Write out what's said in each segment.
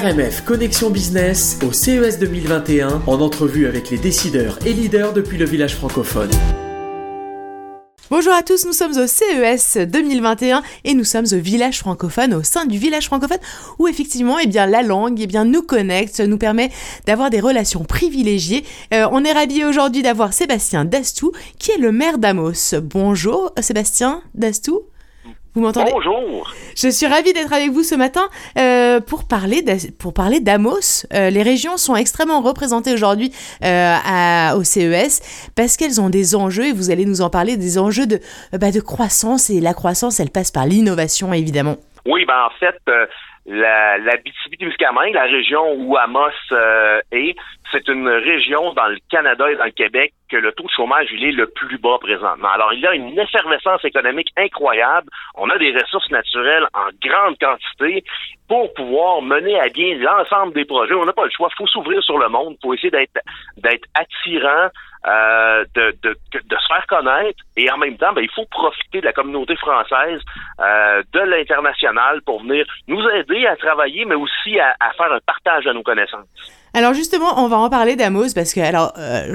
RMF Connexion Business au CES 2021 en entrevue avec les décideurs et leaders depuis le village francophone. Bonjour à tous, nous sommes au CES 2021 et nous sommes au village francophone, au sein du village francophone où effectivement eh bien, la langue eh bien, nous connecte, nous permet d'avoir des relations privilégiées. Euh, on est ravis aujourd'hui d'avoir Sébastien Dastou qui est le maire d'Amos. Bonjour Sébastien Dastou. Vous m'entendez Bonjour. Je suis ravie d'être avec vous ce matin euh, pour parler pour parler d'Amos. Euh, les régions sont extrêmement représentées aujourd'hui euh, au CES parce qu'elles ont des enjeux et vous allez nous en parler des enjeux de bah, de croissance et la croissance elle passe par l'innovation évidemment. Oui, ben en fait la, la BTB-Témiscamingue, la région où Amos euh, est, c'est une région dans le Canada et dans le Québec que le taux de chômage est le plus bas présentement. Alors il y a une effervescence économique incroyable. On a des ressources naturelles en grande quantité pour pouvoir mener à bien l'ensemble des projets. On n'a pas le choix. Il faut s'ouvrir sur le monde. Faut essayer d'être d'être attirant. Euh, de, de, de, se faire connaître et en même temps, ben, il faut profiter de la communauté française, euh, de l'international pour venir nous aider à travailler, mais aussi à, à faire un partage de nos connaissances. Alors justement, on va en parler d'Amos parce que alors euh,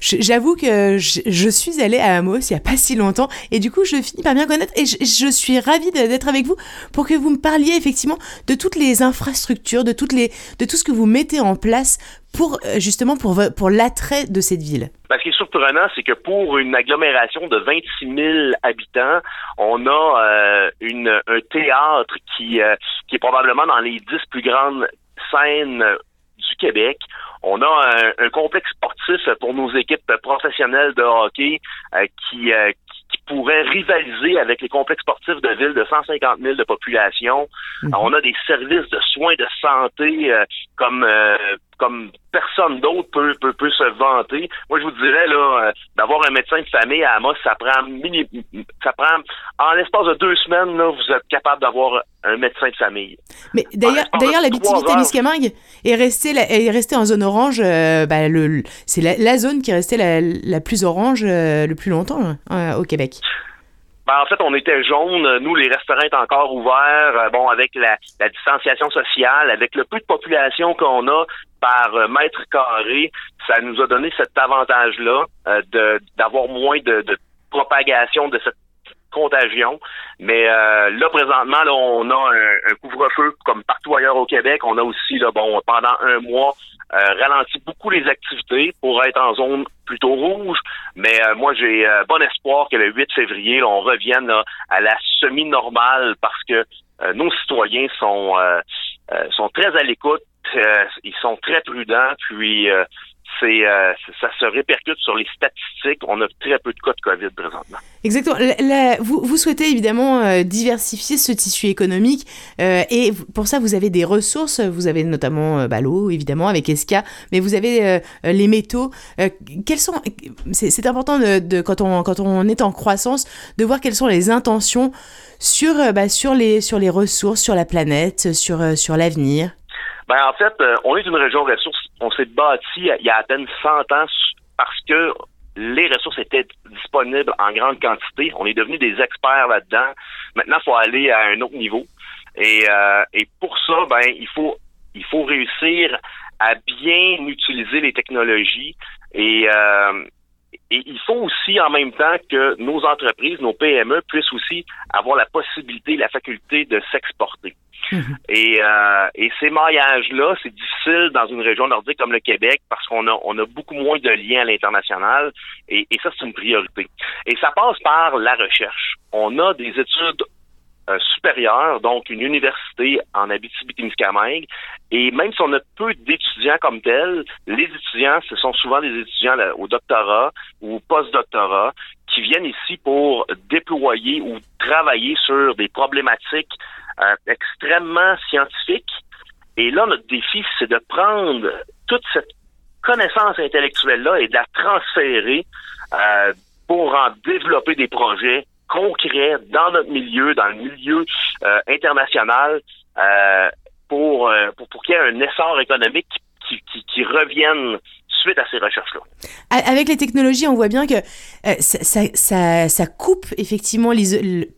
j'avoue que je, suis allée à Amos il y a pas si longtemps et du coup je finis par bien connaître et je, suis ravie d'être avec vous pour que vous me parliez effectivement de toutes les infrastructures, de toutes les de tout ce que vous mettez en place pour euh, justement pour pour l'attrait de cette ville. ce qui est surprenant, c'est que pour une agglomération de 26 000 habitants, on a euh, une, un théâtre qui, qui est probablement dans les dix plus grandes scènes du Québec. On a un, complexe sportif pour nos équipes professionnelles de hockey euh, qui, euh, qui pourrait rivaliser avec les complexes sportifs de ville de 150 000 de population. Mhm. On a des services de soins de santé euh, comme comme personne d'autre peut, peut, peut, se vanter. Moi, je vous dirais là, d'avoir un médecin de famille à Amos, ça prend mini, ça prend en l'espace de deux semaines, là, vous êtes capable d'avoir un médecin de famille. Mais d'ailleurs, d'ailleurs, la témiscamingue est restée, est restée en zone orange. Euh, bah, le, c'est la, zone qui est restée la, la plus orange euh, le plus longtemps hein, au Québec. Ben, en fait, on était jaune. Nous, les restaurants étaient encore ouverts. Euh, bon, avec la, la, distanciation sociale, avec le peu de population qu'on a par mètre carré, ça nous a donné cet avantage-là de d'avoir moins de, de propagation de cette contagion. Mais euh, là, présentement, là, on a un, couvre-feu comme partout ailleurs au Québec. On a aussi, là, bon, pendant un mois, euh, ralenti beaucoup les activités pour être en zone plutôt rouge. Mais euh, moi, j'ai bon espoir que le 8 février, on revienne à la semi-normale parce que nos citoyens sont sont très à l'écoute, ils sont très prudents, puis c'est euh, ça se répercute sur les statistiques. On a très peu de cas de COVID présentement. Exactement. vous, vous, souhaitez évidemment euh, diversifier ce tissu économique euh, et pour ça vous avez des ressources. Vous avez notamment bah, l'eau évidemment avec Esca, mais vous avez les métaux. quels sont C'est important de, quand on quand on est en croissance de voir quelles sont les intentions sur bah, sur les sur les ressources, sur la planète, sur sur l'avenir. Ben, en fait, on est une région ressource. On s'est bâti il y a à peine 100 ans parce que les ressources étaient disponibles en grande quantité. On est devenu des experts là-dedans. Maintenant, il faut aller à un autre niveau. Et, euh, et pour ça, ben, il faut il faut réussir à bien utiliser les technologies et, euh, et il faut aussi en même temps que nos entreprises, nos PME puissent aussi avoir la possibilité, la faculté de s'exporter. Mhm. Et, euh, et ces maillages-là, c'est difficile dans une région nordique comme le Québec parce qu'on a, on a beaucoup moins de liens à l'international et, et ça, c'est une priorité. Et ça passe par la recherche. On a des études euh, supérieures, donc une université en Abitibi-Témiscamingue. Et même si on a peu d'étudiants comme tels, les étudiants, ce sont souvent des étudiants au doctorat ou au post-doctorat qui viennent ici pour déployer ou travailler sur des problématiques euh, extrêmement scientifique. Et là, notre défi, c'est de prendre toute cette connaissance intellectuelle-là et de la transférer euh, pour en développer des projets concrets dans notre milieu, dans le milieu euh, international, pour, pour, pour qu'il y ait un essor économique qui, qui, qui revienne suite à ces recherches-là. Avec les technologies, on voit bien que euh, ça, ça, ça, coupe effectivement,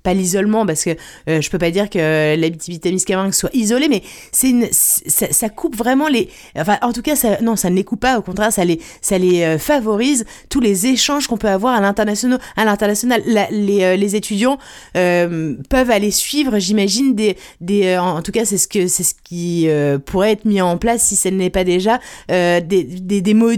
pas l'isolement, parce que euh, je peux pas dire que l'habitivité Témiscamingue soit isolée, mais c'est ça, coupe vraiment les... Enfin, en tout cas, non, ça ne les coupe pas, au contraire, ça les, ça les euh, favorise, tous les échanges qu'on peut avoir à l'international. À l'international, les, les, étudiants peuvent aller suivre, j'imagine, des, des, en tout cas, c'est ce, ce qui pourrait être mis en place, si ce n'est pas déjà, des, des, des modules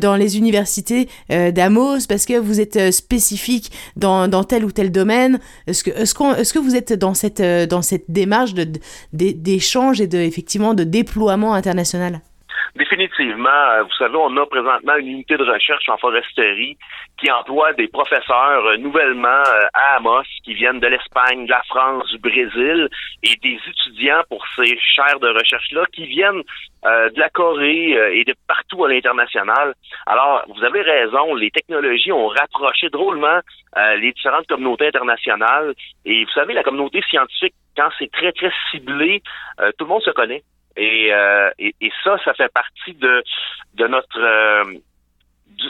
dans les universités d'Amos, parce que vous êtes euh, spécifique dans, dans tel ou tel domaine. Est-ce que, est-ce, qu'on, est-ce que vous êtes dans cette, euh, dans cette démarche de, d'échange et de, effectivement de déploiement international? Définitivement. Euh, vous savez, on a présentement une unité de recherche en foresterie qui emploie des professeurs euh, nouvellement euh, à Amos qui viennent de l'Espagne, de la France, du Brésil et des étudiants pour ces chaires de recherche-là qui viennent de la Corée et de partout à l'international. Alors, vous avez raison, les technologies ont rapproché drôlement les différentes communautés internationales. Et vous savez, la communauté scientifique, quand c'est très, très ciblé, tout le monde se connaît. Euh, et, et, ça, ça fait partie de, de notre euh,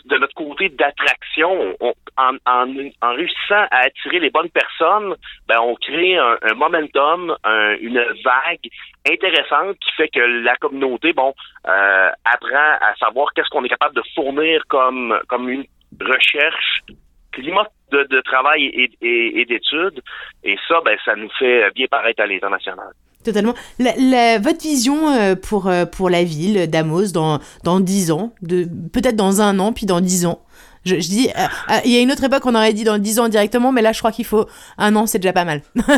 de notre côté d'attraction, en, en, en, réussissant à attirer les bonnes personnes, ben on crée un, momentum, une vague intéressante qui fait que la communauté, bon, euh, apprend à savoir qu'est-ce qu'on est capable de fournir comme comme une recherche climat de, de travail et, et, et d'études. Et ça, ben, ça nous fait bien paraître à l'international. Totalement. Votre vision euh, pour, euh, pour la ville d'Amos dans, dans 10 ans, peut-être dans un an, puis dans 10 ans? Je dis, euh, il y a une autre époque, on aurait dit dans 10 ans directement, mais là, je crois qu'il faut un an, c'est déjà pas mal. ben,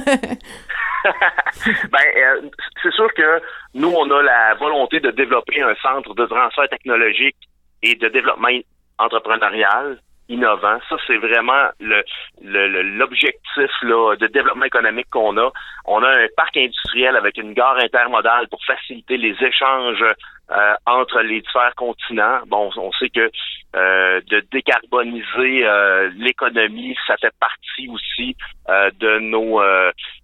c'est sûr que nous, on a la volonté de développer un centre de transfert technologique et de développement entrepreneurial innovant. Ça, c'est vraiment le, l'objectif là, de développement économique qu'on a. On a un parc industriel avec une gare intermodale pour faciliter les échanges euh, entre les différents continents. Bon, on sait que euh, de décarboniser euh, l'économie, ça fait partie aussi de nos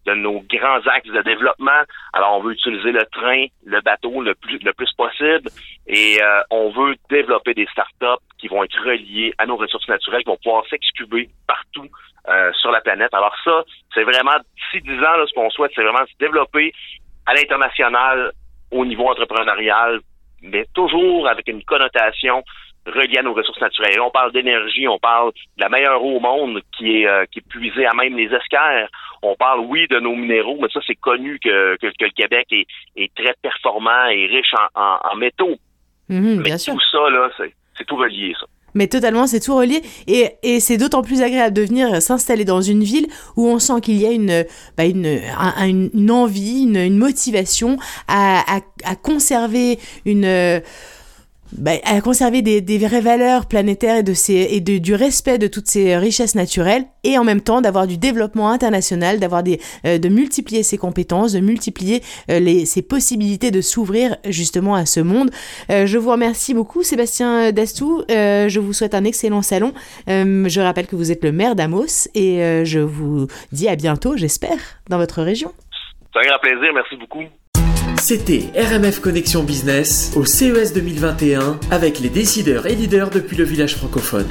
de nos grands axes de développement. Alors, on veut utiliser le train, le bateau le plus le plus possible, et on veut développer des startups qui vont être reliées à nos ressources naturelles, qui vont pouvoir s'excuber partout sur la planète. Alors ça, c'est vraiment d'ici dix ans, là, ce qu'on souhaite, c'est vraiment se développer à l'international au niveau entrepreneurial mais toujours avec une connotation reliée à nos ressources naturelles. on parle d'énergie, on parle de la meilleure eau au monde qui est, euh, qui est puisée à même les esquerres. On parle, oui, de nos minéraux, mais ça, c'est connu que, le Québec est, très performant et riche en, métaux. Mhm, mais tout ça, là, c'est tout relié, ça. Mais totalement, c'est tout relié. Et, et c'est d'autant plus agréable de venir s'installer dans une ville où on sent qu'il y a une, bah une, une, envie, une, une motivation à, à, à, conserver une bah, à conserver des, vraies valeurs planétaires et, de du respect de toutes ces richesses naturelles et en même temps d'avoir du développement international, d'avoir euh, de multiplier ses compétences, de multiplier euh, les, ses possibilités de s'ouvrir justement à ce monde. Euh, je vous remercie beaucoup Sébastien Dastou, je vous souhaite un excellent salon. je rappelle que vous êtes le maire d'Amos et je vous dis à bientôt, j'espère, dans votre région. C'est un plaisir, merci beaucoup. C'était RMF Connexion Business au CES 2021 avec les décideurs et leaders depuis le village francophone.